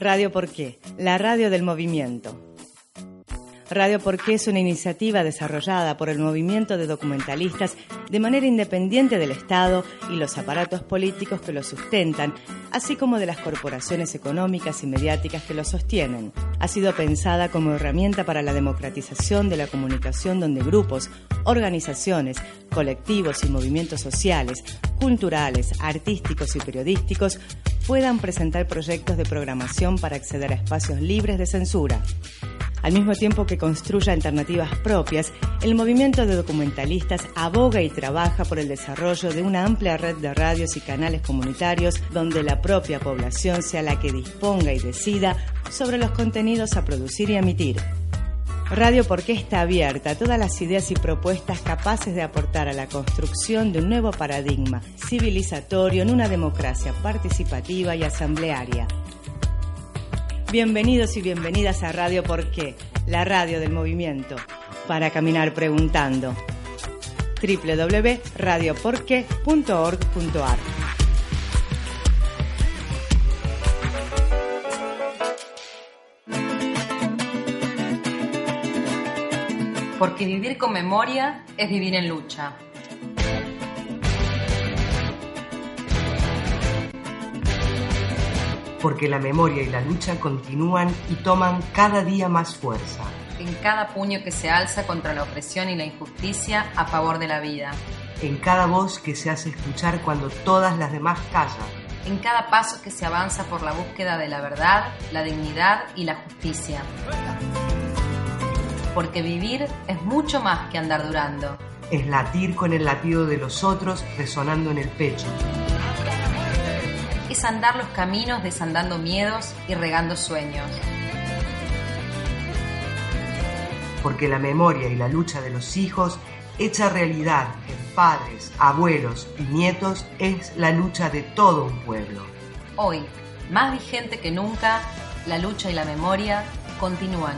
Radio Por qué, la radio del movimiento. Radio Porqué es una iniciativa desarrollada por el movimiento de documentalistas de manera independiente del Estado y los aparatos políticos que lo sustentan, así como de las corporaciones económicas y mediáticas que lo sostienen. Ha sido pensada como herramienta para la democratización de la comunicación donde grupos, organizaciones, colectivos y movimientos sociales, culturales, artísticos y periodísticos puedan presentar proyectos de programación para acceder a espacios libres de censura. Al mismo tiempo que construye alternativas propias, el movimiento de documentalistas aboga y trabaja por el desarrollo de una amplia red de radios y canales comunitarios donde la propia población sea la que disponga y decida sobre los contenidos a producir y emitir. Radio Porque está abierta a todas las ideas y propuestas capaces de aportar a la construcción de un nuevo paradigma civilizatorio en una democracia participativa y asamblearia. Bienvenidos y bienvenidas a Radio Por qué, la radio del movimiento, para caminar preguntando. www.radioporqué.org.ar Porque vivir con memoria es vivir en lucha. Porque la memoria y la lucha continúan y toman cada día más fuerza. En cada puño que se alza contra la opresión y la injusticia a favor de la vida. En cada voz que se hace escuchar cuando todas las demás callan. En cada paso que se avanza por la búsqueda de la verdad, la dignidad y la justicia. Porque vivir es mucho más que andar durando. Es latir con el latido de los otros resonando en el pecho es andar los caminos desandando miedos y regando sueños. Porque la memoria y la lucha de los hijos, hecha realidad en padres, abuelos y nietos, es la lucha de todo un pueblo. Hoy, más vigente que nunca, la lucha y la memoria continúan.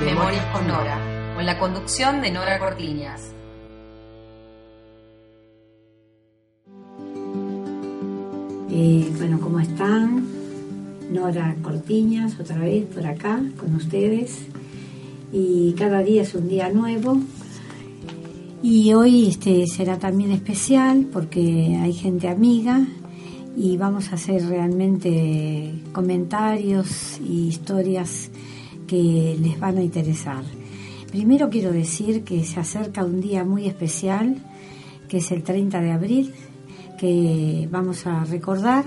Memorias con Nora, con la conducción de Nora Cortiñas. Bueno, ¿cómo están? Nora Cortiñas, otra vez por acá con ustedes. Y cada día es un día nuevo. Y hoy este será también especial porque hay gente amiga y vamos a hacer realmente comentarios y historias que les van a interesar. Primero quiero decir que se acerca un día muy especial, que es el 30 de abril, que vamos a recordar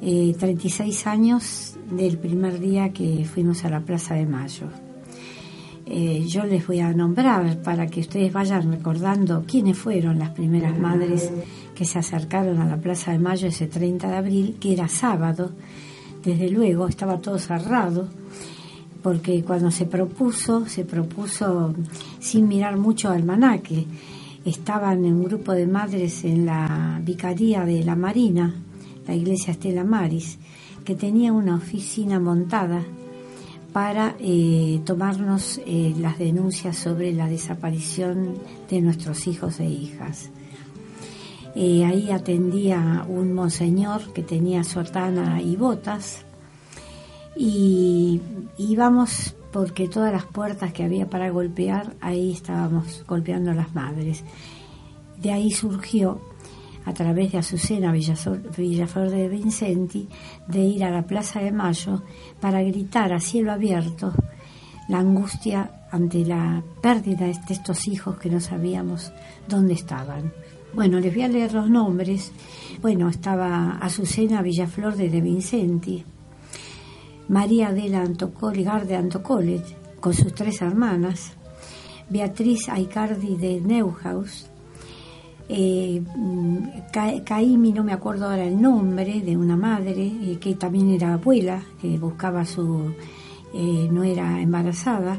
36 eh, años del primer día que fuimos a la Plaza de Mayo. Eh, yo les voy a nombrar para que ustedes vayan recordando quiénes fueron las primeras madres que se acercaron a la Plaza de Mayo ese 30 de abril, que era sábado. Desde luego estaba todo cerrado, porque cuando se propuso, se propuso sin mirar mucho al manaque estaban en un grupo de madres en la vicaría de la Marina, la iglesia Estela Maris, que tenía una oficina montada para eh, tomarnos eh, las denuncias sobre la desaparición de nuestros hijos e hijas. Eh, ahí atendía un monseñor que tenía sotana y botas y íbamos porque todas las puertas que había para golpear, ahí estábamos golpeando las madres. De ahí surgió, a través de Azucena Villaflor de Vincenti, de ir a la Plaza de Mayo para gritar a cielo abierto la angustia ante la pérdida de estos hijos que no sabíamos dónde estaban. Bueno, les voy a leer los nombres. Bueno, estaba Azucena Villaflor de De Vincenti, María Adela Antocoli, Garde con sus tres hermanas, Beatriz Aicardi de Neuhaus, eh, Caimi, no me acuerdo ahora el nombre, de una madre eh, que también era abuela, que buscaba su, eh, no era embarazada,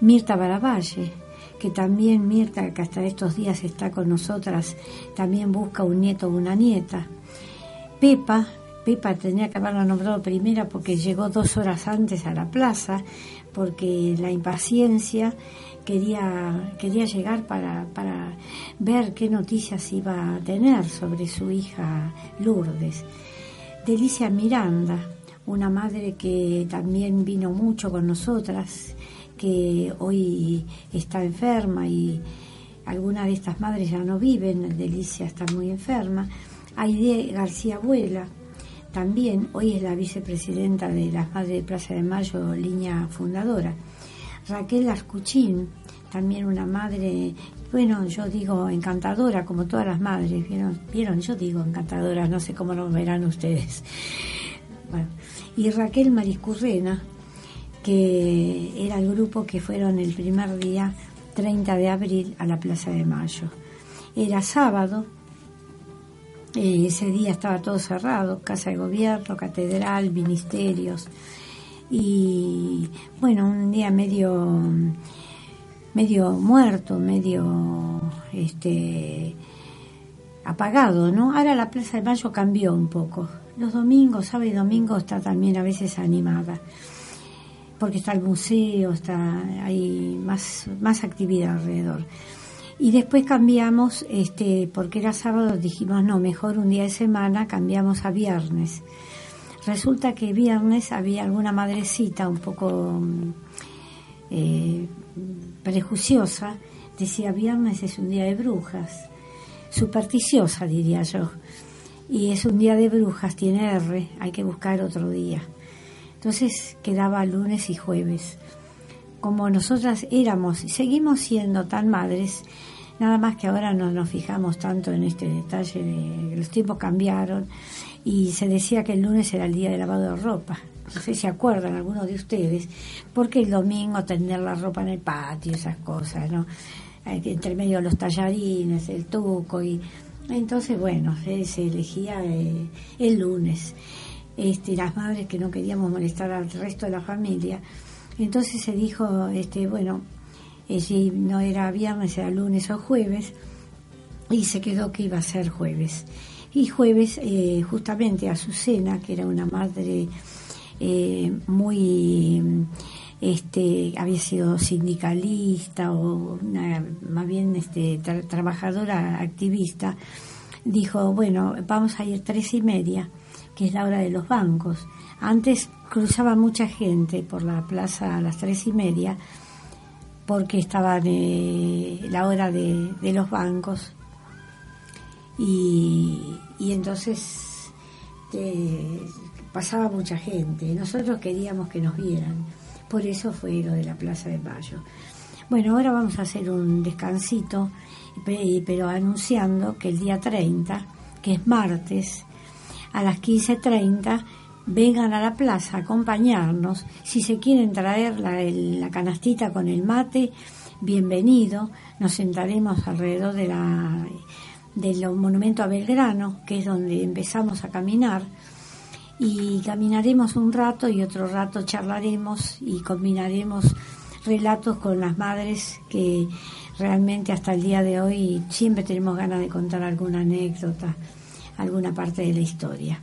Mirta Baravalle, que también Mirta, que hasta estos días está con nosotras, también busca un nieto o una nieta, Pepa, Pepa tenía que haberla nombrado primera porque llegó dos horas antes a la plaza, porque la impaciencia quería, quería llegar para, para ver qué noticias iba a tener sobre su hija Lourdes. Delicia Miranda, una madre que también vino mucho con nosotras, que hoy está enferma y algunas de estas madres ya no viven, Delicia está muy enferma. Aide García Abuela, también hoy es la vicepresidenta de las Madres de Plaza de Mayo, línea fundadora. Raquel Ascuchín, también una madre, bueno, yo digo encantadora, como todas las madres, ¿vieron? ¿Vieron? Yo digo encantadora, no sé cómo lo verán ustedes. Y Raquel Mariscurrena, que era el grupo que fueron el primer día, 30 de abril, a la Plaza de Mayo. Era sábado, ese día estaba todo cerrado, casa de gobierno, catedral, ministerios. Y bueno, un día medio, medio muerto, medio este, apagado, ¿no? Ahora la Plaza de Mayo cambió un poco. Los domingos, sábado y domingo está también a veces animada porque está el museo, está hay más, más actividad alrededor. Y después cambiamos, este, porque era sábado, dijimos no, mejor un día de semana, cambiamos a viernes. Resulta que viernes había alguna madrecita un poco eh, prejuiciosa, decía viernes es un día de brujas, supersticiosa diría yo, y es un día de brujas, tiene R, hay que buscar otro día. Entonces quedaba lunes y jueves como nosotras éramos y seguimos siendo tan madres, nada más que ahora no nos fijamos tanto en este detalle de los tiempos cambiaron y se decía que el lunes era el día de lavado de ropa. No sé si acuerdan algunos de ustedes, porque el domingo tender la ropa en el patio, esas cosas, ¿no? Entre medio de los tallarines, el tuco y entonces bueno, se elegía eh, el lunes. Este, las madres que no queríamos molestar al resto de la familia, entonces se dijo, este, bueno, si no era viernes, era lunes o jueves, y se quedó que iba a ser jueves. Y jueves, eh, justamente Azucena, que era una madre eh, muy, este, había sido sindicalista o una, más bien este, trabajadora activista, dijo, bueno, vamos a ir tres y media, que es la hora de los bancos. Antes cruzaba mucha gente por la plaza a las tres y media porque estaba la hora de, los bancos y, entonces eh, pasaba mucha gente. Nosotros queríamos que nos vieran, por eso fue lo de la Plaza de Mayo. Bueno, ahora vamos a hacer un descansito, pero anunciando que el día 30, que es martes, a las 15.30, vengan a la plaza a acompañarnos. Si se quieren traer la, canastita con el mate, bienvenido. Nos sentaremos alrededor de la, del monumento a Belgrano, que es donde empezamos a caminar. Y caminaremos un rato y otro rato charlaremos y combinaremos relatos con las madres que realmente hasta el día de hoy siempre tenemos ganas de contar alguna anécdota, alguna parte de la historia.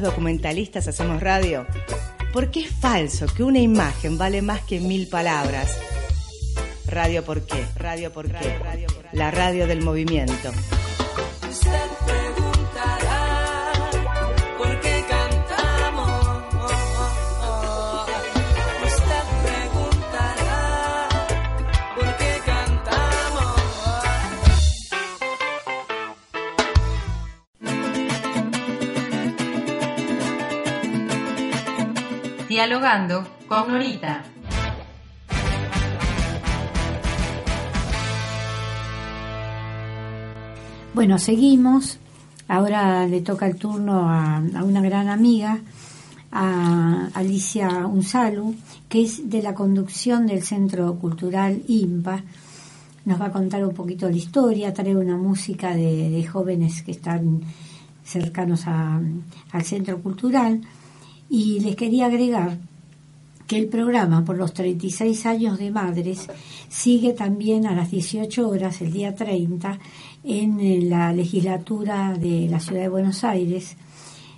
Los documentalistas hacemos radio? Porque es falso que una imagen vale más que mil palabras. Radio por qué, radio por qué, la radio del movimiento. Dialogando con Norita. Bueno, seguimos. Ahora le toca el turno a, una gran amiga, a Alicia Unsalu, que es de la conducción del Centro Cultural IMPA. Nos va a contar un poquito la historia, trae una música de, jóvenes que están cercanos al Centro Cultural y les quería agregar que el programa por los 36 años de Madres sigue también a las 18 horas el día 30 en la legislatura de la Ciudad de Buenos Aires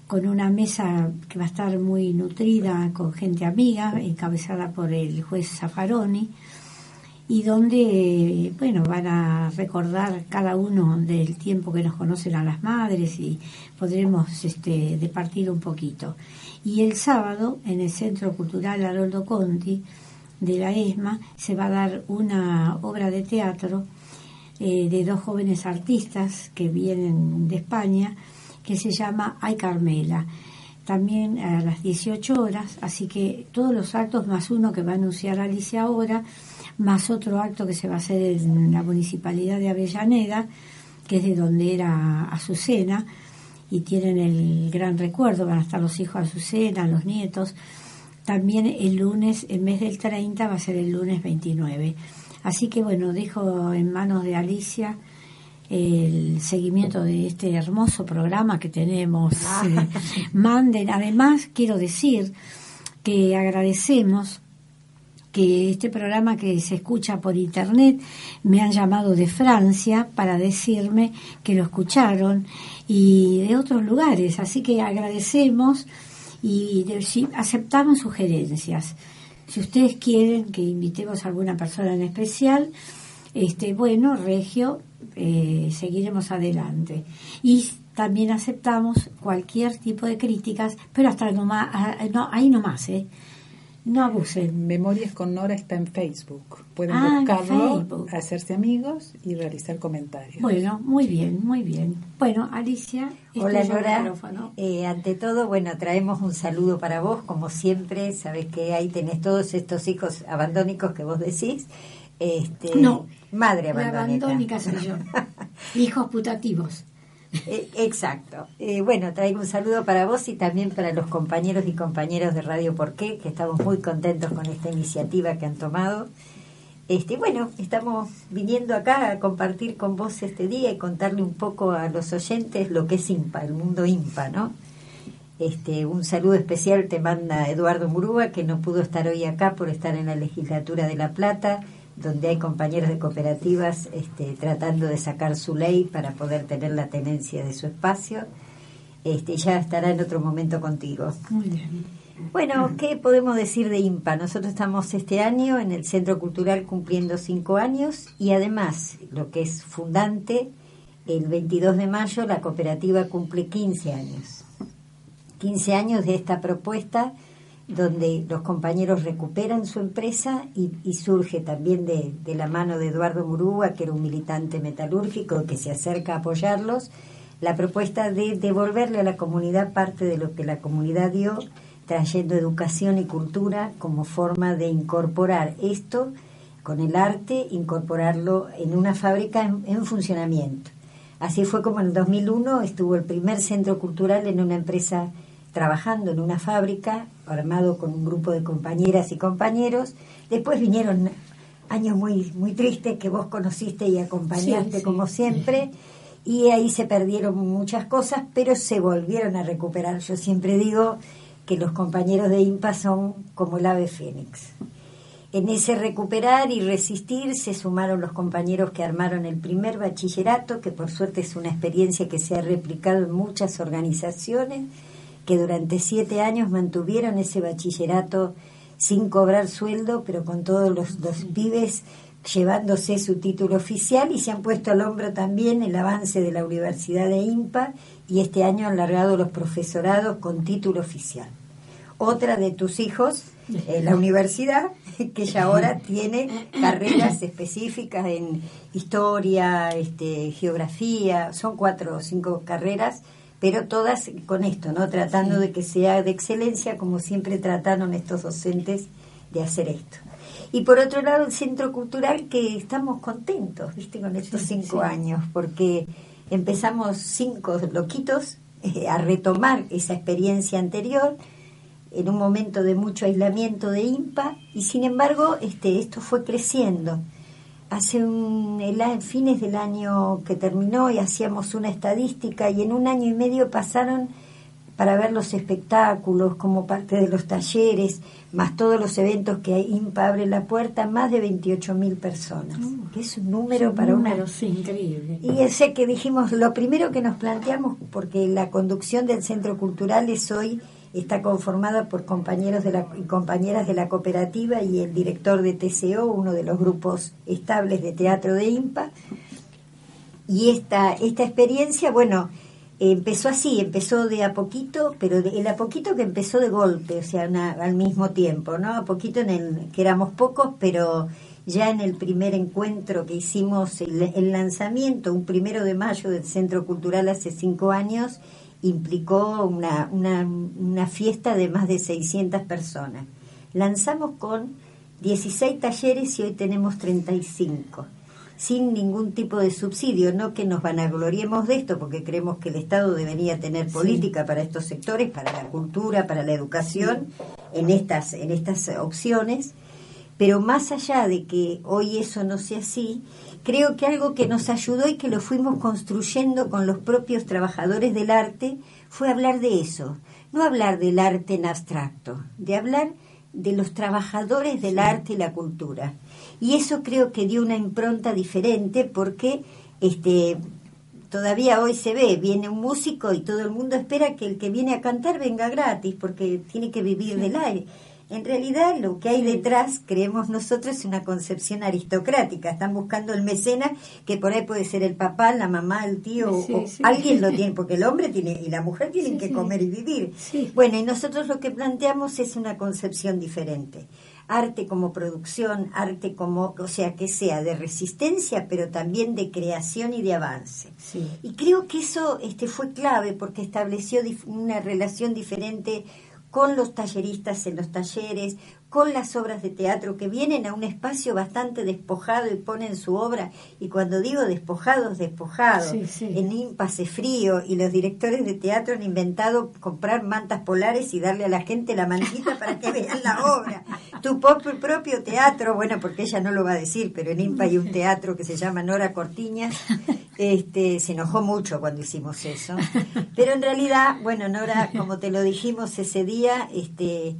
con una mesa que va a estar muy nutrida con gente amiga, encabezada por el juez Zaffaroni, y donde, bueno, van a recordar cada uno del tiempo que nos conocen a las madres y podremos este, departir un poquito. Y el sábado, en el Centro Cultural Haroldo Conti de la ESMA, se va a dar una obra de teatro eh, de dos jóvenes artistas que vienen de España, que se llama Ay Carmela. También a las 18 horas, así que todos los actos más uno que va a anunciar Alicia ahora, más otro acto que se va a hacer en la Municipalidad de Avellaneda, que es de donde era Azucena, y tienen el gran recuerdo, van a estar los hijos de Azucena, los nietos. También el lunes, en vez del 30, va a ser el lunes 29. Así que bueno, dejo en manos de Alicia el seguimiento de este hermoso programa que tenemos. Ah. Eh, manden, además quiero decir que agradecemos que este programa que se escucha por internet me han llamado de Francia para decirme que lo escucharon y de otros lugares. Así que agradecemos y aceptamos sugerencias. Si ustedes quieren que invitemos a alguna persona en especial, este, bueno, Regio, eh, seguiremos adelante. Y también aceptamos cualquier tipo de críticas, pero hasta no, ah, no ahí nomás, ¿eh? No abusen. Memorias con Nora está en Facebook. Pueden ah, buscarlo, hacerse amigos y realizar comentarios. Bueno, muy bien, muy bien. Bueno, Alicia. Este Hola Nora. Eh, ante todo, bueno, traemos un saludo para vos, como siempre. Sabes que ahí tenés todos estos hijos abandónicos que vos decís. Este, no. Madre abandónica. abandónica soy yo. hijos putativos. Eh, exacto. Eh, bueno, traigo un saludo para vos y también para los compañeros y compañeras de Radio Porqué, que estamos muy contentos con esta iniciativa que han tomado. Este, bueno, estamos viniendo acá a compartir con vos este día y contarle un poco a los oyentes lo que es IMPA, el mundo IMPA, ¿no? Este, un saludo especial te manda Eduardo Murúa, que no pudo estar hoy acá por estar en la legislatura de La Plata donde hay compañeros de cooperativas este, tratando de sacar su ley para poder tener la tenencia de su espacio. Este, ya estará en otro momento contigo. Muy bien. Bueno, ¿qué podemos decir de IMPA? Nosotros estamos este año en el Centro Cultural cumpliendo cinco años y además, lo que es fundante, el 22 de mayo la cooperativa cumple 15 años. 15 años de esta propuesta donde los compañeros recuperan su empresa y, surge también de, la mano de Eduardo Murúa, que era un militante metalúrgico que se acerca a apoyarlos, la propuesta de devolverle a la comunidad parte de lo que la comunidad dio trayendo educación y cultura como forma de incorporar esto con el arte, incorporarlo en una fábrica en, funcionamiento. Así fue como en el 2001 estuvo el primer centro cultural en una empresa trabajando en una fábrica, armado con un grupo de compañeras y compañeros. Después vinieron años muy, muy tristes que vos conociste y acompañaste como siempre. Y ahí se perdieron muchas cosas, pero se volvieron a recuperar. Yo siempre digo que los compañeros de IMPA son como el ave fénix. En ese recuperar y resistir se sumaron los compañeros que armaron el primer bachillerato, que por suerte es una experiencia que se ha replicado en muchas organizaciones, que durante siete años mantuvieron ese bachillerato sin cobrar sueldo, pero con todos los, los pibes llevándose su título oficial y se han puesto al hombro también el avance de la Universidad de IMPA y este año han largado los profesorados con título oficial. Otra de tus hijos, en la universidad, que ya ahora tiene carreras específicas en historia, este, geografía, son cuatro o cinco carreras, pero todas con esto, ¿no? Tratando de que sea de excelencia, como siempre trataron estos docentes de hacer esto. Y por otro lado, el Centro Cultural, que estamos contentos, ¿viste? Con estos cinco años, porque empezamos cinco loquitos eh, a retomar esa experiencia anterior en un momento de mucho aislamiento de IMPA y sin embargo este, esto fue creciendo. Hace un, el, fines del año que terminó y hacíamos una estadística y en un año y medio pasaron para ver los espectáculos como parte de los talleres, más todos los eventos que IMPA abre la puerta, más de 28 mil personas, mm. que es un número para un una... increíble. Y ese que dijimos, lo primero que nos planteamos, porque la conducción del Centro Cultural es hoy está conformada por compañeros de la, y compañeras de la cooperativa y el director de TCO, uno de los grupos estables de teatro de IMPA. Y esta, esta experiencia, bueno, empezó así, empezó de a poquito, pero el a poquito que empezó de golpe, o sea, al mismo tiempo, ¿no? A poquito en el que éramos pocos, pero ya en el primer encuentro que hicimos, el, el lanzamiento, un primero de mayo del Centro Cultural hace cinco años, implicó una, una, una fiesta de más de 600 personas. Lanzamos con 16 talleres y hoy tenemos 35 sin ningún tipo de subsidio, no que nos vanagloriemos de esto, porque creemos que el Estado debería tener política para estos sectores, para la cultura, para la educación, en estas, en estas opciones, pero más allá de que hoy eso no sea así, creo que algo que nos ayudó y que lo fuimos construyendo con los propios trabajadores del arte fue hablar de eso, no hablar del arte en abstracto, de hablar de los trabajadores del arte y la cultura. Y eso creo que dio una impronta diferente porque este todavía hoy se ve, viene un músico y todo el mundo espera que el que viene a cantar venga gratis porque tiene que vivir del aire. En realidad lo que hay detrás, creemos nosotros, es una concepción aristocrática. Están buscando el mecena, que por ahí puede ser el papá, la mamá, el tío, o alguien lo tiene, porque el hombre tiene y la mujer tienen que comer y vivir. Bueno, y nosotros lo que planteamos es una concepción diferente. Arte como producción, arte como, o sea, que sea de resistencia, pero también de creación y de avance. Y creo que eso este, fue clave porque estableció una relación diferente con los talleristas en los talleres, con las obras de teatro que vienen a un espacio bastante despojado y ponen su obra. Y cuando digo despojados, despojados. En IMPA frío y los directores de teatro han inventado comprar mantas polares y darle a la gente la mantita para que vean la obra. Tu propio teatro, bueno, porque ella no lo va a decir, pero en IMPA hay un teatro que se llama Nora Cortiñas. Este, se enojó mucho cuando hicimos eso. Pero en realidad, bueno, Nora, como te lo dijimos ese día, este,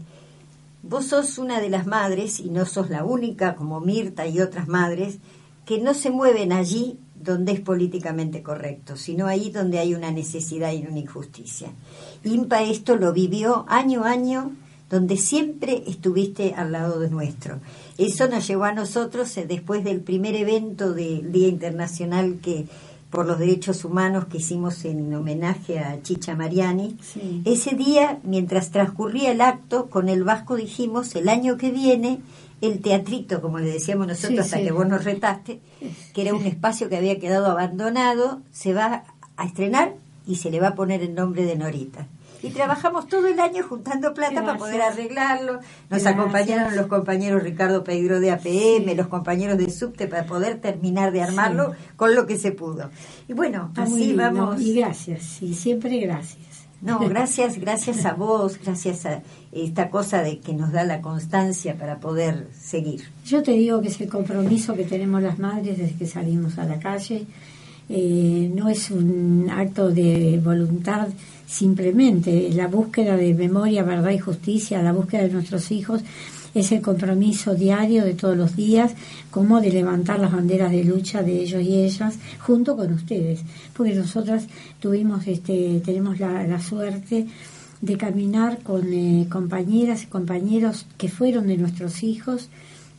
Vos sos una de las madres, y no sos la única, como Mirta y otras madres, que no se mueven allí donde es políticamente correcto, sino ahí donde hay una necesidad y una injusticia. IMPA esto lo vivió año a año, donde siempre estuviste al lado de nuestro. Eso nos llevó a nosotros, eh, después del primer evento del Día Internacional que por los derechos humanos que hicimos en homenaje a Chicha Mariani. Ese día, mientras transcurría el acto, con el Vasco dijimos, el año que viene, el teatrito, como le decíamos nosotros hasta que vos nos retaste, que era un espacio que había quedado abandonado, se va a estrenar y se le va a poner el nombre de Norita. Y trabajamos todo el año juntando plata para poder arreglarlo. Nos acompañaron los compañeros Ricardo Pedro de APM, los compañeros de Subte para poder terminar de armarlo con lo que se pudo. Y bueno, así vamos. Y gracias, y siempre gracias. No, gracias, gracias a vos, gracias a esta cosa de que nos da la constancia para poder seguir. Yo te digo que es el compromiso que tenemos las madres desde que salimos a la calle. Eh, no es un acto de voluntad simplemente, la búsqueda de memoria, verdad y justicia, la búsqueda de nuestros hijos es el compromiso diario de todos los días, como de levantar las banderas de lucha de ellos y ellas junto con ustedes, porque nosotras tuvimos, este, tenemos la, suerte de caminar con eh, compañeras y compañeros que fueron de nuestros hijos,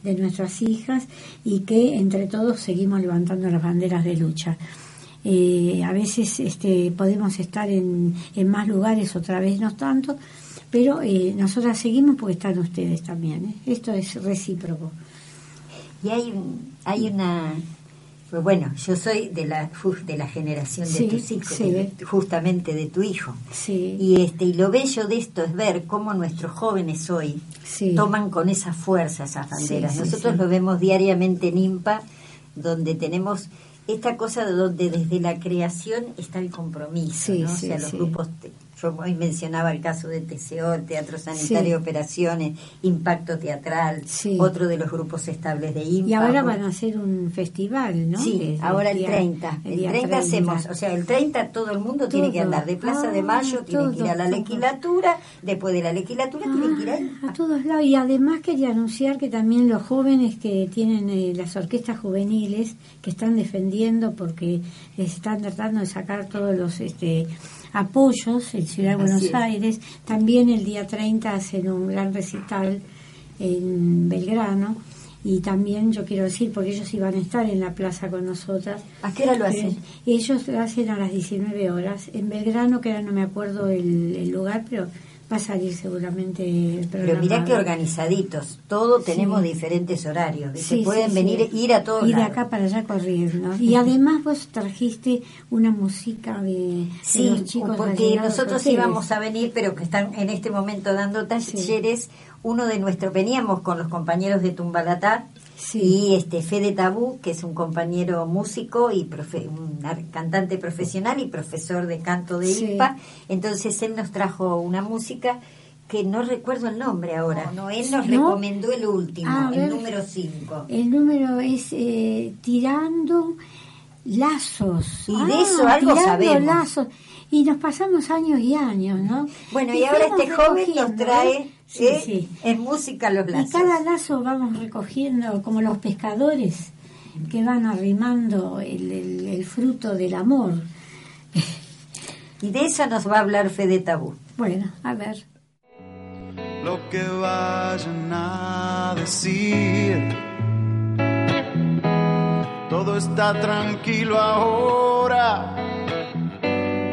de nuestras hijas y que entre todos seguimos levantando las banderas de lucha. Eh, a veces este, podemos estar en, en más lugares, otra vez no tanto, pero eh, nosotras seguimos porque están ustedes también. ¿eh? Esto es recíproco. Y hay, hay una... Pues bueno, yo soy de la de la generación de tus hijos, justamente de tu hijo. Y este y lo bello de esto es ver cómo nuestros jóvenes hoy toman con esa fuerza esas banderas. Nosotros lo vemos diariamente en IMPA, donde tenemos esta cosa de donde desde la creación está el compromiso, ¿no? o sea, los grupos yo hoy mencionaba el caso de TCO, Teatro Sanitario Operaciones, Impacto Teatral, otro de los grupos estables de IMPA. Y ahora van a hacer un festival, ¿no? Sí, ahora el, 30. El, 30, hacemos, o sea, el 30 todo el mundo tiene que andar de Plaza de ah, Mayo, tiene que ir a la legislatura, después de la legislatura tiene que ir ahí. A todos lados. Y además quería anunciar que también los jóvenes que tienen eh, las orquestas juveniles, que están defendiendo porque les están tratando de sacar todos los... este apoyos en Ciudad de Buenos Aires. También el día 30 hacen un gran recital en Belgrano. Y también yo quiero decir, porque ellos iban a estar en la plaza con nosotras. ¿A qué hora lo hacen? Ellos lo hacen a las 19 horas. En Belgrano, que ahora no me acuerdo el lugar, pero va a salir seguramente el Pero mirá que organizaditos, todos tenemos diferentes horarios, se pueden venir, ir a todos Y de acá para allá corriendo. Y además vos trajiste una música de, los chicos porque nosotros íbamos a venir, pero que están en este momento dando talleres, uno de nuestros, veníamos con los compañeros de Tumbalatá, y este Fede Tabú, que es un compañero músico y un cantante profesional y profesor de canto de IPA. Entonces él nos trajo una música que no recuerdo el nombre ahora. No, él nos recomendó el último, ah, el número 5. El número es eh, Tirando Lazos. Y de eso ah, algo sabemos. Lazos. Y nos pasamos años y años, ¿no? Bueno, y, ahora este joven nos trae Sí, sí. En música los lazos. Y cada lazo vamos recogiendo como los pescadores que van arrimando el, fruto del amor. Y de eso nos va a hablar Fede Tabú. Bueno, a ver. Lo que vayan a decir. Todo está tranquilo ahora.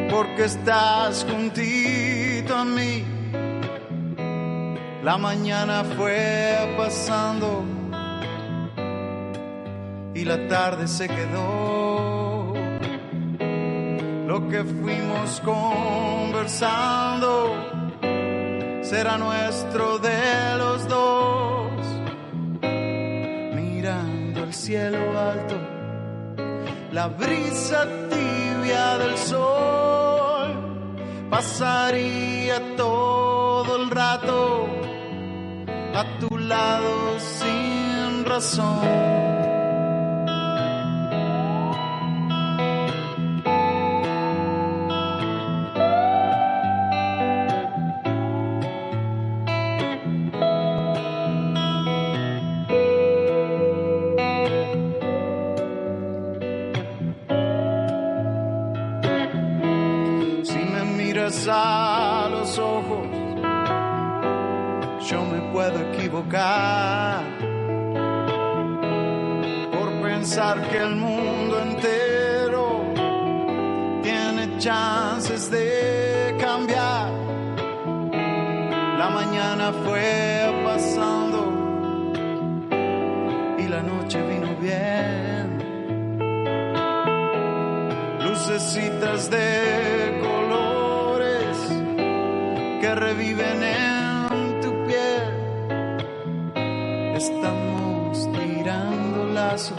Porque estás juntito a mí la mañana fue pasando y la tarde se quedó. Lo que fuimos conversando será nuestro de los dos. Mirando el cielo alto, la brisa tibia del sol pasaría todo el rato a tu lado sin razón. Si por pensar que el mundo entero tiene chances de cambiar. La mañana fue pasando y la noche vino bien. Lucecitas de colores que reviven en lazos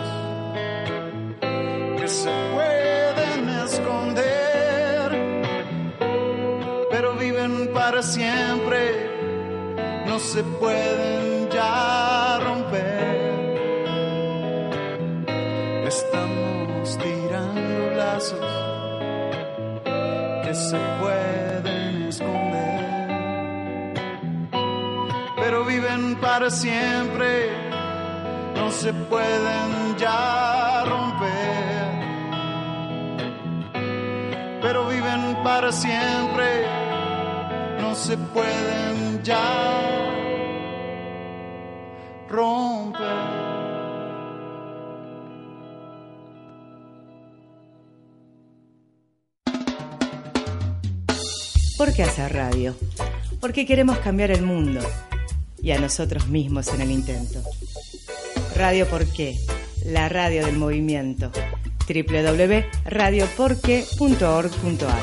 que se pueden esconder, pero viven para siempre, no se pueden ya romper. Estamos tirando lazos que se pueden esconder, pero viven para siempre, no se pueden ya romper, pero viven para siempre, no se pueden ya romper. ¿Por qué hacer radio? Porque queremos cambiar el mundo y a nosotros mismos en el intento. Radio Por qué, la radio del movimiento. www.radioporqué.org.ar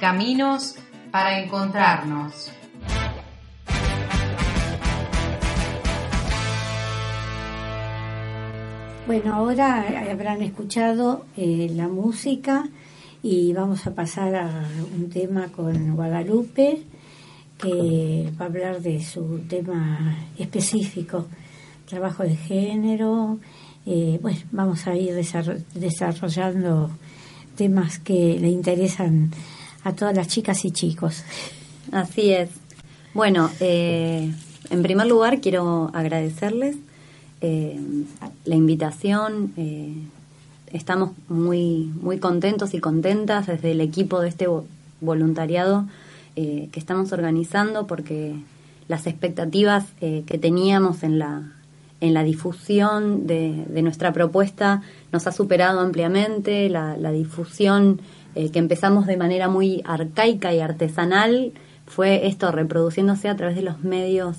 Caminos para encontrarnos. Bueno, ahora habrán escuchado eh, la música y vamos a pasar a un tema con Guadalupe que va a hablar de su tema específico, trabajo de género. Eh, bueno, vamos a ir desarrollando temas que le interesan a todas las chicas y chicos. Así es. Bueno, eh, en primer lugar quiero agradecerles eh, la invitación. Eh, estamos muy, muy contentos y contentas desde el equipo de este voluntariado que estamos organizando porque las expectativas que teníamos en la, en la difusión de, nuestra propuesta nos ha superado ampliamente, la, la difusión eh, que empezamos de manera muy arcaica y artesanal, fue esto reproduciéndose a través de los medios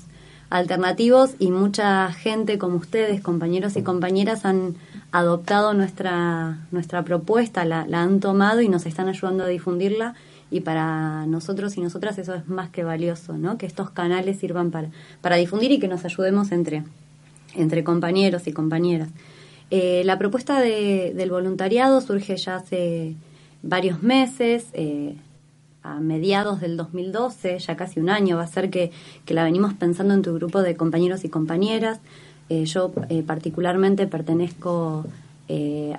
alternativos y mucha gente como ustedes, compañeros y compañeras, han adoptado nuestra, nuestra propuesta, la, han tomado y nos están ayudando a difundirla y para nosotros y nosotras eso es más que valioso, ¿no? Que estos canales sirvan para, para difundir y que nos ayudemos entre, entre compañeros y compañeras. Eh, la propuesta de, del voluntariado surge ya hace varios meses, eh, a mediados del 2012, ya casi un año va a ser que, la venimos pensando en tu grupo de compañeros y compañeras. Eh, yo eh, particularmente pertenezco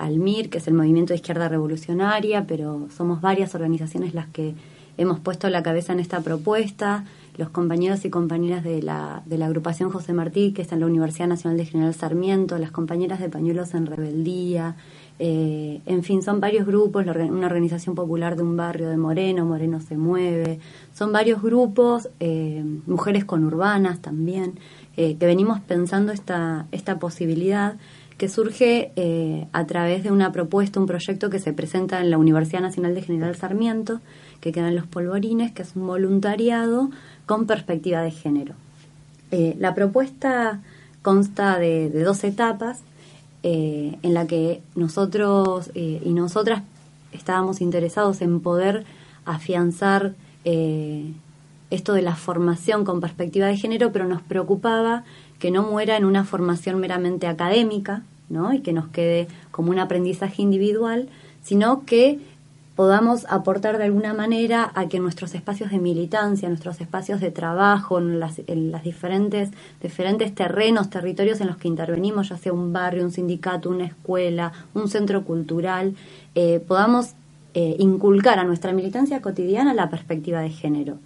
al MIR, que es el Movimiento de Izquierda Revolucionaria, pero somos varias organizaciones las que hemos puesto la cabeza en esta propuesta. Los compañeros y compañeras de la, de la agrupación José Martí, que está en la Universidad Nacional de General Sarmiento, las compañeras de Pañuelos en Rebeldía, eh, en fin, son varios grupos, una organización popular de un barrio de Moreno, Moreno se mueve, son varios grupos, eh, mujeres conurbanas también, eh, que venimos pensando esta, esta posibilidad que surge a través de una propuesta, un proyecto que se presenta en la Universidad Nacional de General Sarmiento, que queda en Los Polvorines, que es un voluntariado con perspectiva de género. la propuesta consta de dos etapas. Eh, en la que nosotros eh, y nosotras estábamos interesados en poder afianzar eh, esto de la formación con perspectiva de género, pero nos preocupaba que no muera en una formación meramente académica, ¿no? Y que nos quede como un aprendizaje individual, sino que podamos aportar de alguna manera a que nuestros espacios de militancia, nuestros espacios de trabajo, en las, diferentes, diferentes terrenos, territorios en los que intervenimos, ya sea un barrio, un sindicato, una escuela, un centro cultural, eh, podamos eh, inculcar a nuestra militancia cotidiana la perspectiva de género.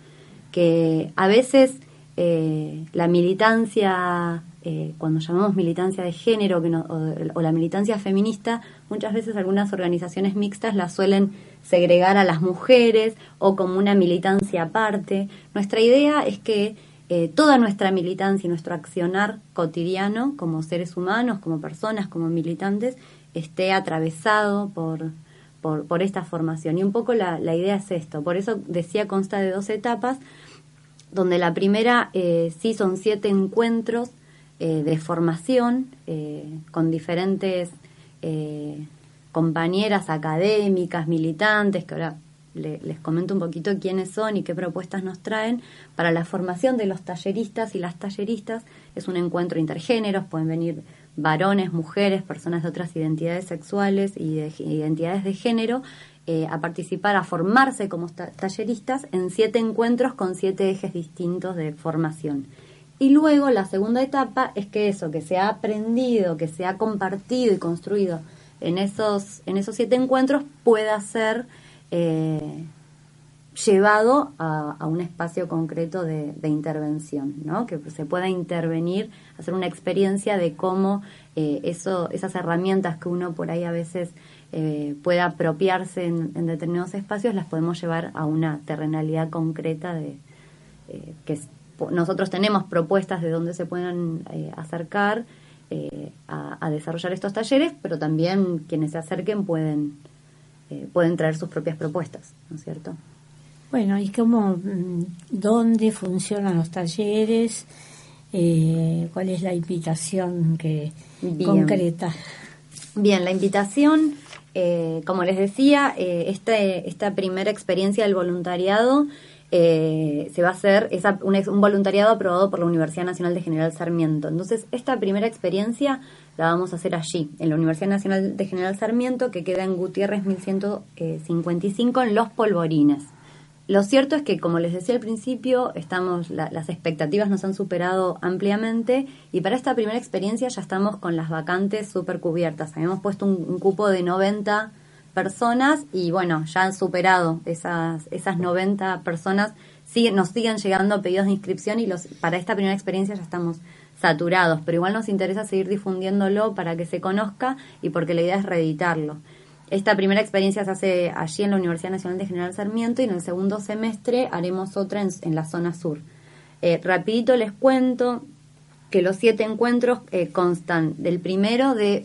Que a veces eh, la militancia eh, cuando llamamos militancia de género o, la militancia feminista, muchas veces algunas organizaciones mixtas la suelen segregar a las mujeres o como una militancia aparte. Nuestra idea es que eh, toda nuestra militancia y nuestro accionar cotidiano como seres humanos, como personas, como militantes, esté atravesado por, por, esta formación. Y un poco la, idea es esto. Por eso decía consta de dos etapas, donde la primera eh, sí son siete encuentros eh, de formación con diferentes compañeras académicas, militantes, que ahora les comento un poquito quiénes son y qué propuestas nos traen para la formación de los talleristas y las talleristas. Es un encuentro intergéneros, pueden venir varones, mujeres, personas de otras identidades sexuales y de identidades de género eh, a participar, a formarse como talleristas en siete encuentros con siete ejes distintos de formación. Y luego la segunda etapa es que eso que se ha aprendido, que se ha compartido y construido en esos, en esos siete encuentros pueda ser eh, llevado a, un espacio concreto de, intervención, ¿no? que se pueda intervenir, hacer una experiencia de cómo eh, esas herramientas que uno por ahí a veces eh, pueda apropiarse en, determinados espacios, las podemos llevar a una terrenalidad concreta de eh, que nosotros tenemos propuestas de dónde se puedan acercar a, a, desarrollar estos talleres, pero también quienes se acerquen pueden, pueden traer sus propias propuestas, ¿no es cierto? Bueno, ¿y cómo, mm, dónde funcionan los talleres? Eh, ¿Cuál es la invitación que concreta? Bien, la invitación, eh, como les decía, eh, este, esta primera experiencia del voluntariado se va a hacer, es un, un, voluntariado aprobado por la Universidad Nacional de General Sarmiento. Entonces, esta primera experiencia la vamos a hacer allí, en la Universidad Nacional de General Sarmiento, que queda en Gutiérrez 1155, en Los Polvorines. Lo cierto es que, como les decía al principio, estamos las expectativas nos han superado ampliamente y para esta primera experiencia ya estamos con las vacantes súper cubiertas. Habíamos puesto un, cupo de 90 personas y bueno, ya han superado esas, esas 90 personas. Sí, nos siguen llegando pedidos de inscripción y los, para esta primera experiencia ya estamos saturados, pero igual nos interesa seguir difundiéndolo para que se conozca y porque la idea es reeditarlo. Esta primera experiencia se hace allí en la Universidad Nacional de General Sarmiento y en el segundo semestre haremos otra en, la zona sur. Eh, rapidito les cuento que los siete encuentros eh, constan del primero de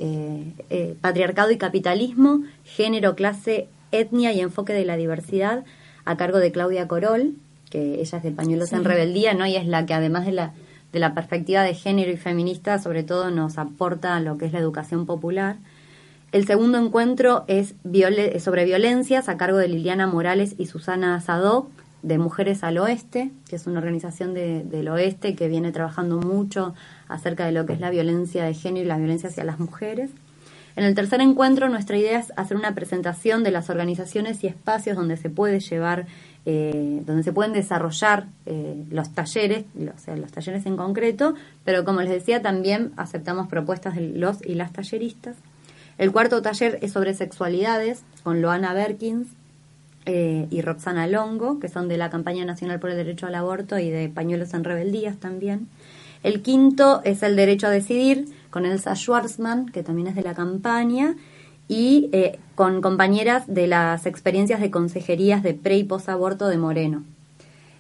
eh, patriarcado y capitalismo, género, clase, etnia y enfoque de la diversidad, a cargo de Claudia Corol, que ella es de Pañuelos en Rebeldía, ¿no? Y es la que además de la, de la perspectiva de género y feminista, sobre todo nos aporta lo que es la educación popular. El segundo encuentro es sobre violencias a cargo de Liliana Morales y Susana Sadó, de Mujeres al Oeste, que es una organización del oeste que viene trabajando mucho acerca de lo que es la violencia de género y la violencia hacia las mujeres. En el tercer encuentro nuestra idea es hacer una presentación de las organizaciones y espacios donde se puede llevar, eh, donde se pueden desarrollar eh, los talleres, o sea, los talleres en concreto, pero como les decía también aceptamos propuestas de los y las talleristas. El cuarto taller es sobre sexualidades con Loana Berkins eh, y Roxana Longo, que son de la campaña nacional por el derecho al aborto y de Pañuelos en Rebeldías también. El quinto es el derecho a decidir con Elsa Schwarzman, que también es de la campaña, y eh, con compañeras de las experiencias de consejerías de pre y posaborto de Moreno.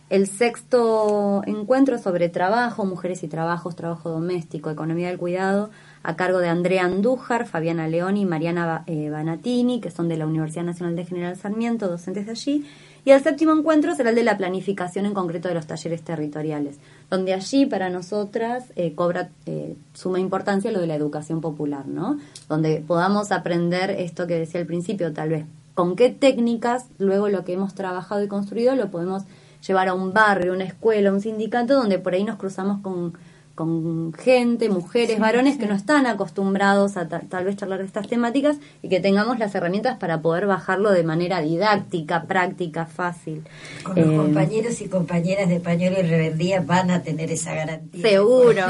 El sexto encuentro sobre trabajo, mujeres y trabajos, trabajo doméstico, economía del cuidado, a cargo de Andrea Andújar, Fabiana Leoni y Mariana eh, Banatini, que son de la Universidad Nacional de General Sarmiento, docentes de allí. Y el séptimo encuentro será el de la planificación en concreto de los talleres territoriales, donde allí para nosotras eh, cobra eh, suma importancia lo de la educación popular, ¿no? Donde podamos aprender esto que decía al principio, tal vez, con qué técnicas luego lo que hemos trabajado y construido lo podemos llevar a un barrio, una escuela, un sindicato, donde por ahí nos cruzamos con con gente, mujeres, varones que no están acostumbrados a tal vez charlar de estas temáticas y que tengamos las herramientas para poder bajarlo de manera didáctica, práctica, fácil. Con los eh, compañeros y compañeras de Pañuelo y Rebeldía van a tener esa garantía. Seguro.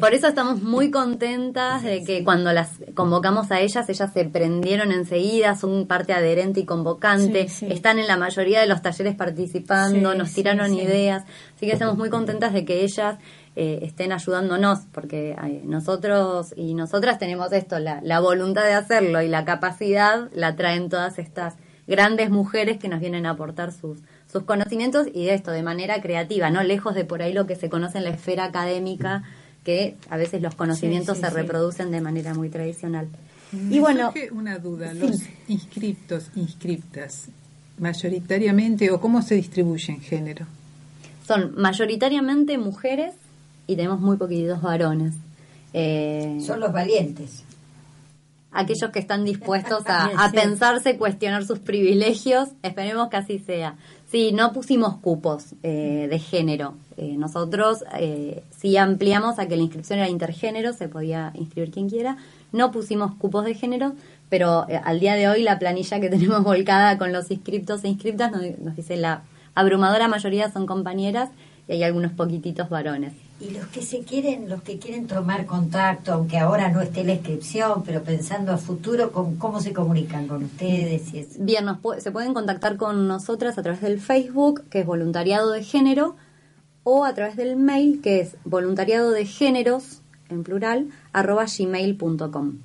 Por eso estamos muy contentas de que cuando las convocamos a ellas, ellas se prendieron enseguida, son parte adherente y convocante, están en la mayoría de los talleres participando, nos tiraron ideas, así que estamos muy contentas de que ellas eh, estén ayudándonos, porque nosotros y nosotras tenemos esto, la, la voluntad de hacerlo y la capacidad la traen todas estas grandes mujeres que nos vienen a aportar sus, sus conocimientos y esto de manera creativa, no lejos de por ahí lo que se conoce en la esfera académica, que a veces los conocimientos se reproducen de manera muy tradicional. y bueno, una duda, los inscriptos, inscriptas, mayoritariamente o cómo se distribuye en género? Son mayoritariamente mujeres y tenemos muy poquitos varones. Eh, Son los valientes. Aquellos que están dispuestos a, pensarse, cuestionar sus privilegios, esperemos que así sea. Sí, no pusimos cupos eh, de género. Eh, nosotros sí ampliamos a que la inscripción era intergénero, se podía inscribir quien quiera. No pusimos cupos de género, pero al día de hoy la planilla que tenemos volcada con los inscriptos e inscriptas nos dice la abrumadora mayoría son compañeras y hay algunos poquititos varones. Y los que se quieren, los que quieren tomar contacto, aunque ahora no esté la inscripción, pero pensando a futuro, ¿cómo, se comunican con ustedes? Bien, se pueden contactar con nosotras a través del Facebook, que es Voluntariado de Género, o a través del mail, que es voluntariado de géneros, en plural, arroba gmail.com.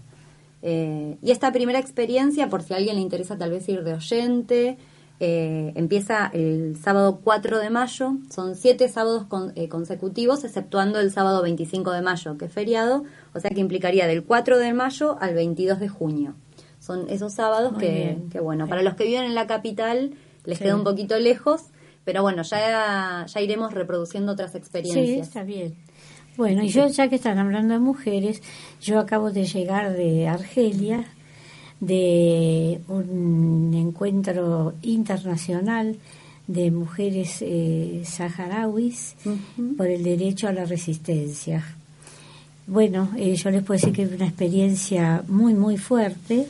Eh, y esta primera experiencia, por si a alguien le interesa tal vez ir de oyente, eh, empieza el sábado 4 de mayo, son siete sábados eh, consecutivos, exceptuando el sábado 25 de mayo, que es feriado, o sea que implicaría del 4 de mayo al 22 de junio. Son esos sábados que, bueno, para los que viven en la capital les queda un poquito lejos, pero bueno, ya, ya iremos reproduciendo otras experiencias. Sí, está bien. Bueno, y yo ya que están hablando de mujeres, yo acabo de llegar de Argelia, de un encuentro internacional de mujeres eh, saharauis por el derecho a la resistencia. Bueno, eh, yo les puedo decir que es una experiencia muy, muy fuerte.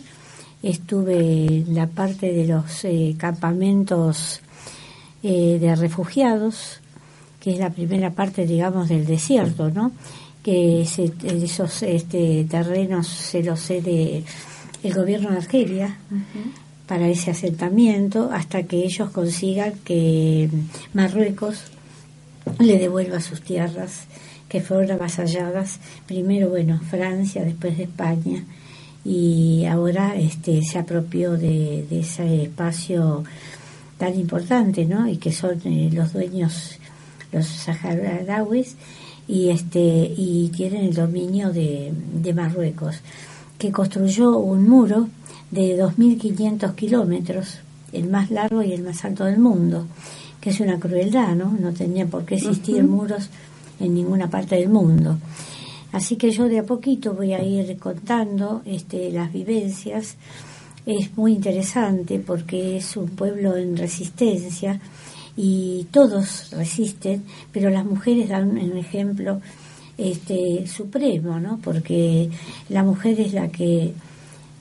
Estuve en la parte de los eh, campamentos de refugiados, que es la primera parte, digamos, del desierto, ¿no? Que esos este, terrenos se los de el gobierno de Argelia para ese asentamiento hasta que ellos consigan que Marruecos le devuelva sus tierras que fueron avasalladas primero bueno Francia después de España y ahora este se apropió de, ese espacio tan importante no y que son eh, los dueños los saharauis y este y tienen el dominio de, de Marruecos que construyó un muro de 2.500 kilómetros, el más largo y el más alto del mundo, que es una crueldad, ¿no? No tenía por qué existir muros en ninguna parte del mundo. Así que yo de a poquito voy a ir contando este, las vivencias. Es muy interesante porque es un pueblo en resistencia y todos resisten, pero las mujeres dan un ejemplo este, supremo, ¿no? Porque la mujer es la que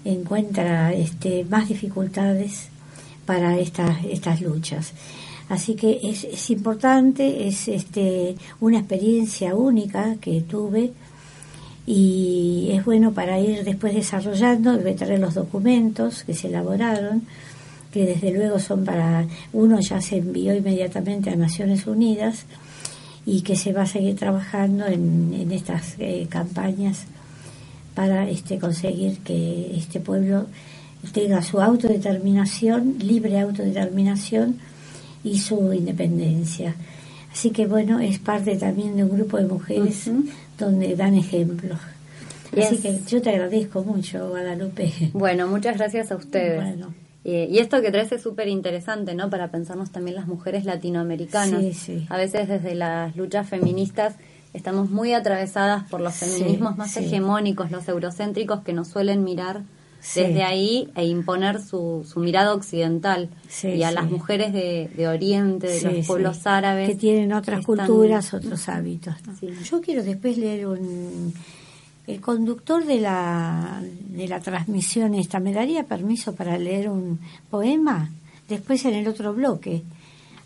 encuentra este, más dificultades para estas, estas luchas. Así que es, es importante, es este, una experiencia única que tuve y es bueno para ir después desarrollando, voy traer los documentos que se elaboraron, que desde luego son para, uno ya se envió inmediatamente a Naciones Unidas, y que se va a seguir trabajando en, estas eh, campañas para este, conseguir que este pueblo tenga su autodeterminación, libre autodeterminación y su independencia. Así que bueno, es parte también de un grupo de mujeres donde dan ejemplos. Así que yo te agradezco mucho, Guadalupe. Bueno, muchas gracias a ustedes. Eh, y esto que traes es súper interesante, ¿no? Para pensarnos también las mujeres latinoamericanas. A veces desde las luchas feministas estamos muy atravesadas por los feminismos más hegemónicos, los eurocéntricos que nos suelen mirar desde ahí e imponer su, su mirada occidental y a las mujeres de, de Oriente, de los pueblos árabes. Que tienen otras culturas, otros hábitos. Yo quiero después leer un el conductor de la, de la transmisión esta, ¿me daría permiso para leer un poema? Después en el otro bloque.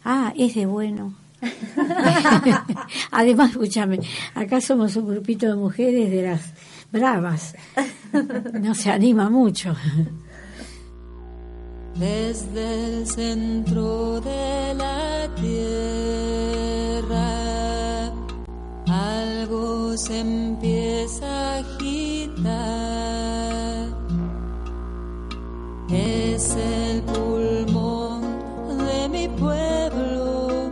Ah, es de bueno. Además, escúchame, acá somos un grupito de mujeres de las bravas. No se anima mucho. Desde el centro de la tierra se empieza a agitar. Es el pulmón de mi pueblo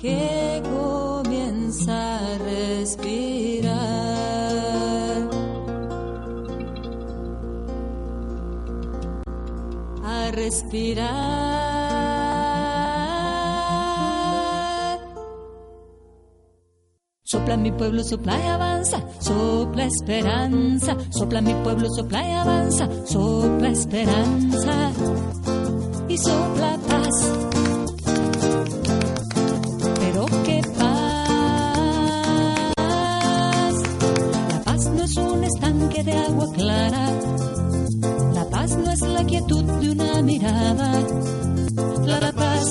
que comienza a respirar. A respirar. Sopla mi pueblo, sopla y avanza, sopla esperanza. Sopla mi pueblo, sopla y avanza, sopla esperanza. Y sopla paz. Pero qué paz. La paz no es un estanque de agua clara. La paz no es la quietud de una mirada.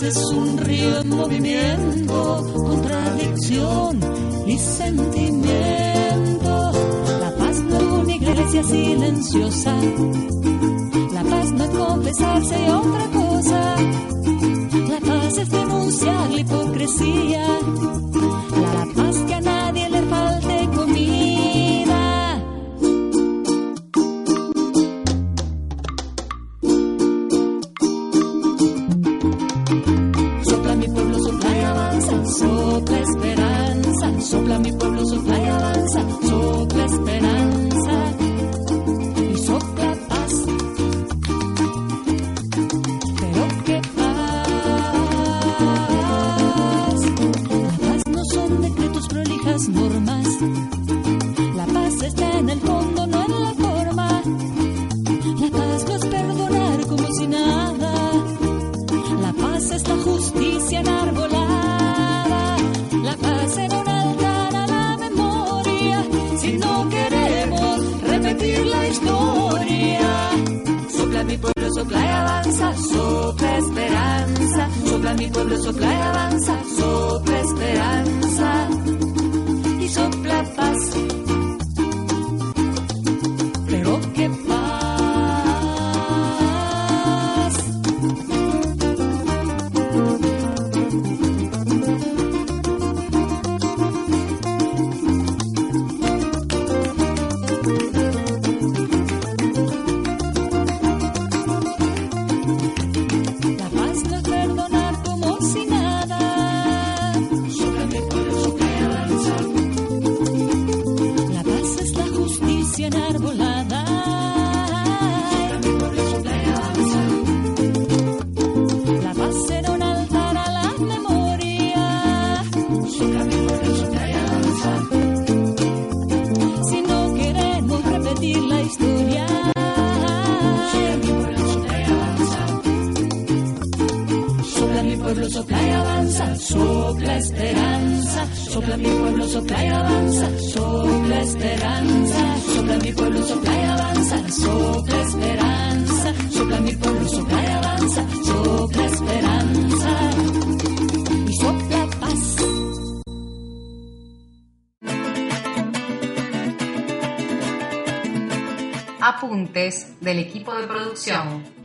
Es un río en movimiento, contradicción y sentimiento. La paz no es una iglesia silenciosa. La paz no es confesarse otra cosa. La paz es denunciar la hipocresía. Sopla esperanza. Sopla mi pueblo, sopla y avanza, sopla esperanza. Pueblo, sopla y avanza, sopla esperanza. Sopla mi pueblo, sopla y avanza, sopla esperanza. Sopla mi pueblo, sopla y avanza, sopla esperanza. Sopla mi pueblo, sopla y avanza, sopla esperanza. Y sopla paz. Apuntes del equipo de producción.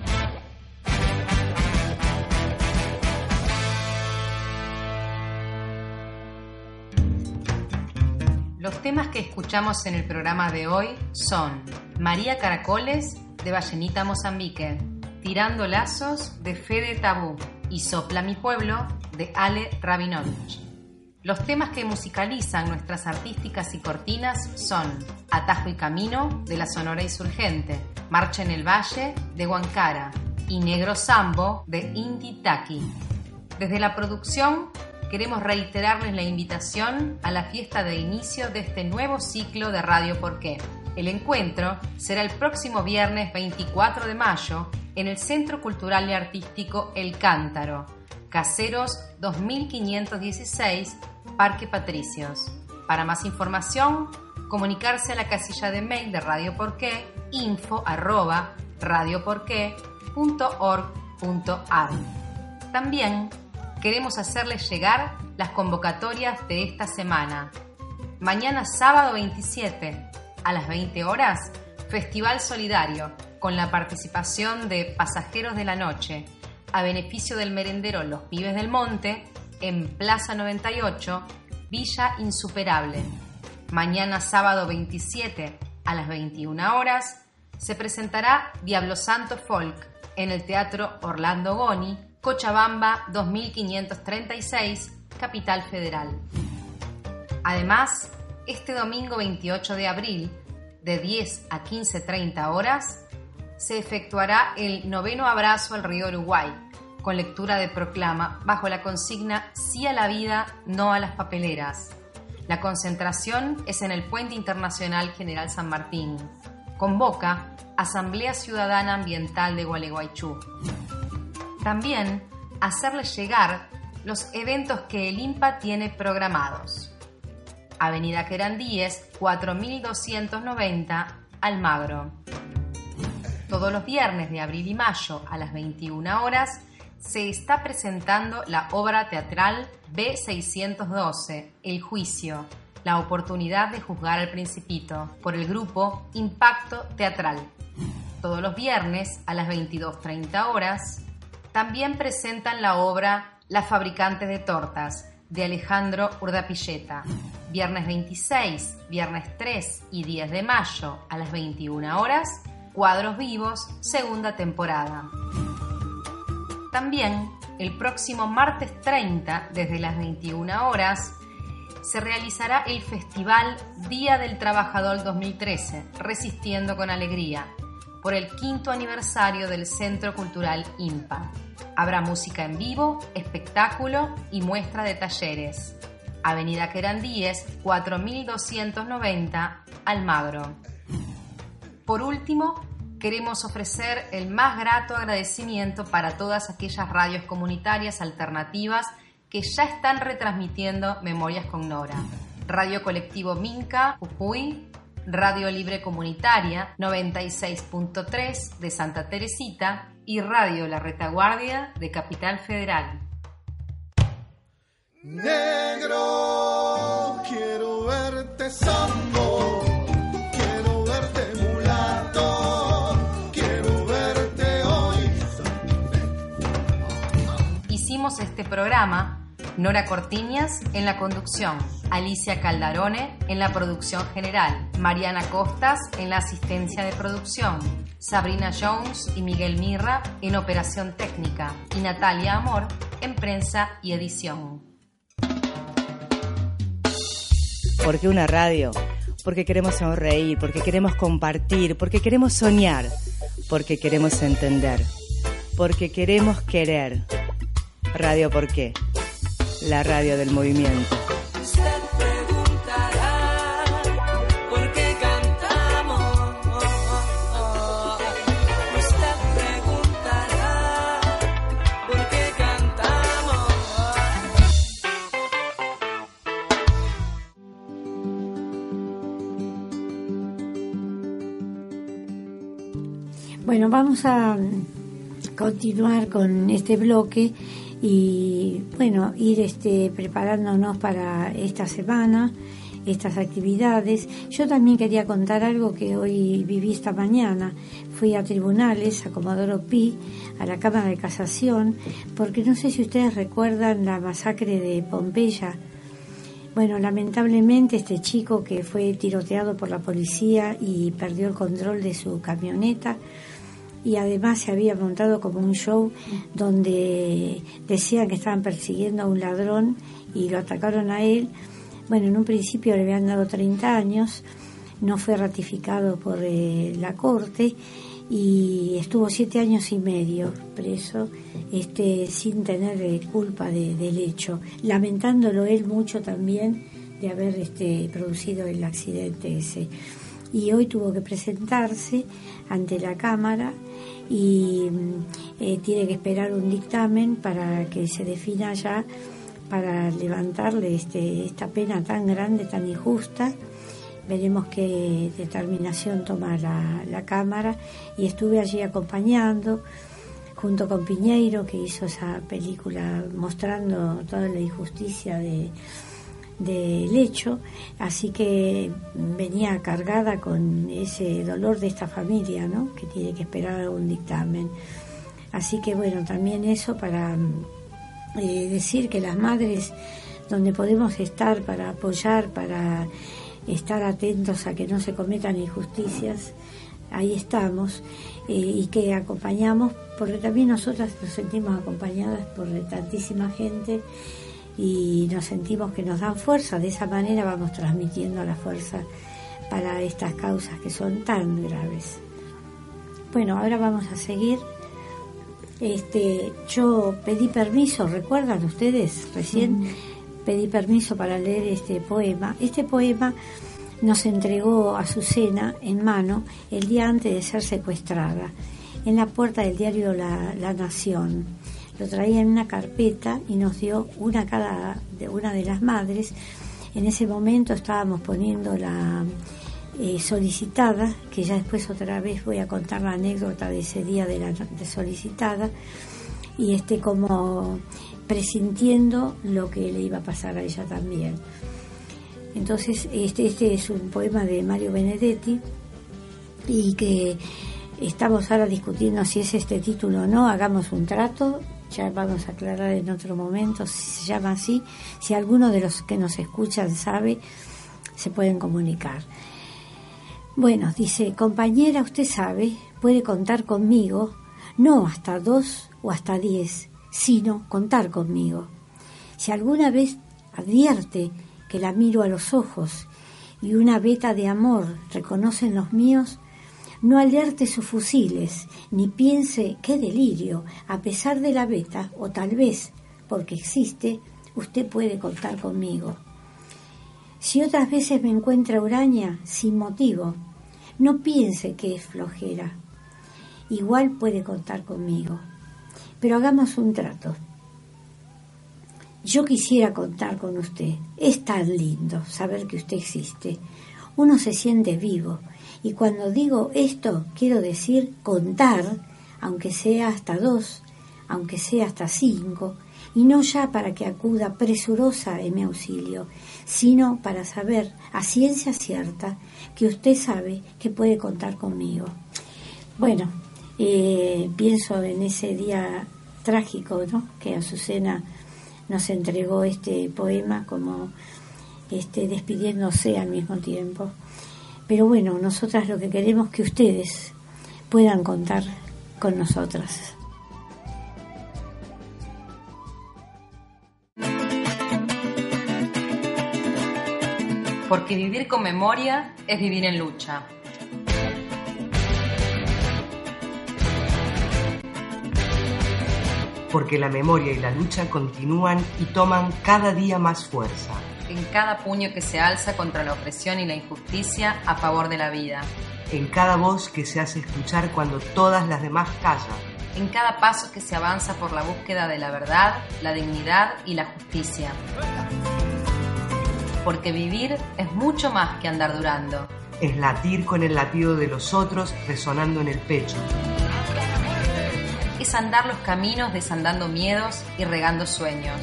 Temas que escuchamos en el programa de hoy son María Caracoles de Vallenita Mozambique, Tirando Lazos de Fede Tabú y Sopla mi Pueblo de Ale Rabinovich. Los temas que musicalizan nuestras artísticas y cortinas son Atajo y Camino de la Sonora Insurgente, Marcha en el Valle de Huancara y Negro Sambo de Inti Taki. Desde la producción queremos reiterarles la invitación a la fiesta de inicio de este nuevo ciclo de Radio Porqué. El encuentro será el próximo viernes 24 de mayo en el Centro Cultural y Artístico El Cántaro, Caseros 2516, Parque Patricios. Para más información, comunicarse a la casilla de mail de Radio Porqué, info arroba radioporqué.org.ar. También queremos hacerles llegar las convocatorias de esta semana. Mañana sábado 27 a las 20 horas, Festival Solidario con la participación de Pasajeros de la Noche a beneficio del merendero Los Pibes del Monte en Plaza 98, Villa Insuperable. Mañana sábado 27 a las 21 horas se presentará Diablo Santo Folk en el Teatro Orlando Goni, Cochabamba 2536, Capital Federal. Además, este domingo 28 de abril, de 10 a 15.30 horas, se efectuará el noveno abrazo al río Uruguay, con lectura de proclama bajo la consigna Sí a la vida, no a las papeleras. La concentración es en el Puente Internacional General San Martín. Convoca Asamblea Ciudadana Ambiental de Gualeguaychú. También hacerles llegar los eventos que el INPA tiene programados. Avenida Querandíes, 4290, Almagro. Todos los viernes de abril y mayo a las 21 horas se está presentando la obra teatral B612, El Juicio, la oportunidad de juzgar al principito, por el grupo Impacto Teatral. Todos los viernes a las 22.30 horas también presentan la obra La fabricante de tortas, de Alejandro Urdapilleta. Viernes 26, viernes 3 y 10 de mayo a las 21 horas, Cuadros Vivos, segunda temporada. También, el próximo martes 30, desde las 21 horas, se realizará el Festival Día del Trabajador 2013, Resistiendo con Alegría, por el quinto aniversario del Centro Cultural IMPA. Habrá música en vivo, espectáculo y muestra de talleres. Avenida Querandíes, 4290, Almagro. Por último, queremos ofrecer el más grato agradecimiento para todas aquellas radios comunitarias alternativas que ya están retransmitiendo Memorias con Nora. Radio Colectivo Minca, Jujuy, Radio Libre Comunitaria 96.3 de Santa Teresita y Radio La Retaguardia de Capital Federal. Negro, quiero verte sambo, quiero verte mulato, quiero verte hoy. Hicimos este programa Nora Cortiñas en la conducción, Alicia Caldarone en la producción general, Mariana Costas en la asistencia de producción, Sabrina Jones y Miguel Mirra en operación técnica y Natalia Amor en prensa y edición. ¿Por qué una radio? Porque queremos sonreír, porque queremos compartir, porque queremos soñar, porque queremos entender, porque queremos querer. Radio ¿Por qué? La radio del movimiento. Usted preguntará por qué cantamos. Usted preguntará por qué cantamos. Bueno, vamos a continuar con este bloque y bueno, ir este, preparándonos para esta semana, estas actividades. Yo también quería contar algo que hoy viví esta mañana. Fui a tribunales, a Comodoro Pi, a la Cámara de Casación, porque no sé si ustedes recuerdan la masacre de Pompeya. Bueno, lamentablemente este chico que fue tiroteado por la policía y perdió el control de su camioneta, y además se había montado como un show donde decían que estaban persiguiendo a un ladrón y lo atacaron a él. Bueno, en un principio le habían dado 30 años, no fue ratificado por eh, la corte y estuvo siete años y medio preso este sin tener eh, culpa de- del hecho lamentándolo él mucho también de haber este producido el accidente ese y hoy tuvo que presentarse ante la cámara y eh, tiene que esperar un dictamen para que se defina ya para levantarle este, esta pena tan grande, tan injusta. Veremos qué determinación toma la, la Cámara y estuve allí acompañando junto con Piñeiro que hizo esa película mostrando toda la injusticia de, del hecho, así que venía cargada con ese dolor de esta familia, ¿no? Que tiene que esperar un dictamen. Así que bueno, también eso para eh, decir que las madres donde podemos estar para apoyar, para estar atentos a que no se cometan injusticias, ahí estamos eh, y que acompañamos, porque también nosotras nos sentimos acompañadas por tantísima gente y nos sentimos que nos dan fuerza, de esa manera vamos transmitiendo la fuerza para estas causas que son tan graves. Bueno, ahora vamos a seguir. Este, yo pedí permiso, ¿recuerdan ustedes recién? Pedí permiso para leer este poema. Este poema nos entregó a Azucena en mano el día antes de ser secuestrada, en la puerta del diario La, la Nación. Lo traía en una carpeta y nos dio una cada de una de las madres. En ese momento estábamos poniendo la eh, solicitada, que ya después otra vez voy a contar la anécdota de ese día de la de solicitada, y este como presintiendo lo que le iba a pasar a ella también. Entonces, este, este es un poema de Mario Benedetti y que estamos ahora discutiendo si es este título o no, hagamos un trato, ya vamos a aclarar en otro momento si se llama así, si alguno de los que nos escuchan sabe, se pueden comunicar. Bueno, dice, compañera, usted sabe, puede contar conmigo, no hasta dos o hasta diez, sino contar conmigo. Si alguna vez advierte que la miro a los ojos y una veta de amor reconocen los míos, no alerte sus fusiles, ni piense qué delirio, a pesar de la veta, o tal vez porque existe, usted puede contar conmigo. Si otras veces me encuentra huraña sin motivo, no piense que es flojera. Igual puede contar conmigo. Pero hagamos un trato. Yo quisiera contar con usted. Es tan lindo saber que usted existe. Uno se siente vivo. Y cuando digo esto, quiero decir contar, aunque sea hasta dos, aunque sea hasta cinco, y no ya para que acuda presurosa en mi auxilio, sino para saber a ciencia cierta que usted sabe que puede contar conmigo. Bueno, eh, pienso en ese día trágico, ¿no? Que Azucena nos entregó este poema como este, despidiéndose al mismo tiempo. Pero bueno, nosotras lo que queremos es que ustedes puedan contar con nosotras. Porque vivir con memoria es vivir en lucha. Porque la memoria y la lucha continúan y toman cada día más fuerza. En cada puño que se alza contra la opresión y la injusticia a favor de la vida. En cada voz que se hace escuchar cuando todas las demás callan. En cada paso que se avanza por la búsqueda de la verdad, la dignidad y la justicia porque vivir es mucho más que andar durando. Es latir con el latido de los otros resonando en el pecho. Es andar los caminos desandando miedos y regando sueños.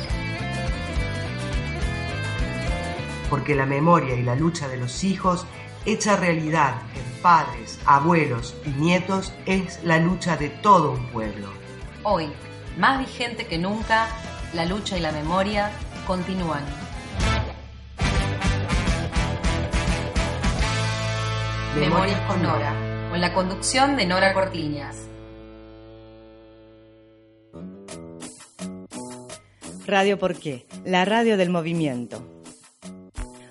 Porque la memoria y la lucha de los hijos, hecha realidad en padres, abuelos y nietos, es la lucha de todo un pueblo. Hoy, más vigente que nunca, la lucha y la memoria continúan. Memorias con Nora, con la conducción de Nora Cortiñas. Radio Por qué, la radio del movimiento.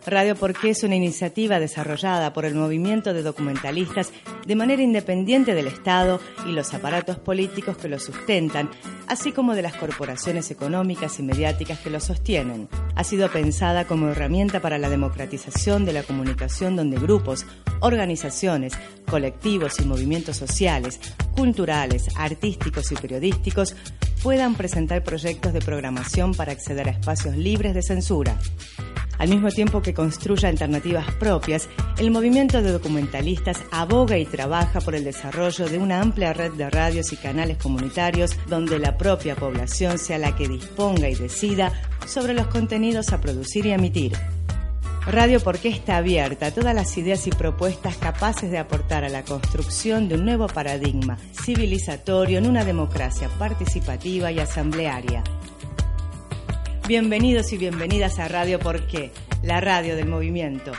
Radio Porqué es una iniciativa desarrollada por el movimiento de documentalistas de manera independiente del Estado y los aparatos políticos que lo sustentan, así como de las corporaciones económicas y mediáticas que lo sostienen. Ha sido pensada como herramienta para la democratización de la comunicación donde grupos, organizaciones, colectivos y movimientos sociales, culturales, artísticos y periodísticos puedan presentar proyectos de programación para acceder a espacios libres de censura. Al mismo tiempo que construye alternativas propias, el movimiento de documentalistas aboga y trabaja por el desarrollo de una amplia red de radios y canales comunitarios donde la propia población sea la que disponga y decida sobre los contenidos a producir y emitir. Radio Porque está abierta a todas las ideas y propuestas capaces de aportar a la construcción de un nuevo paradigma civilizatorio en una democracia participativa y asamblearia. Bienvenidos y bienvenidas a Radio Por qué, la radio del movimiento,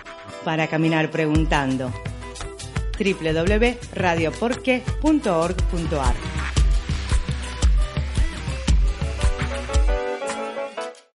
para caminar preguntando. www.radioporqué.org.ar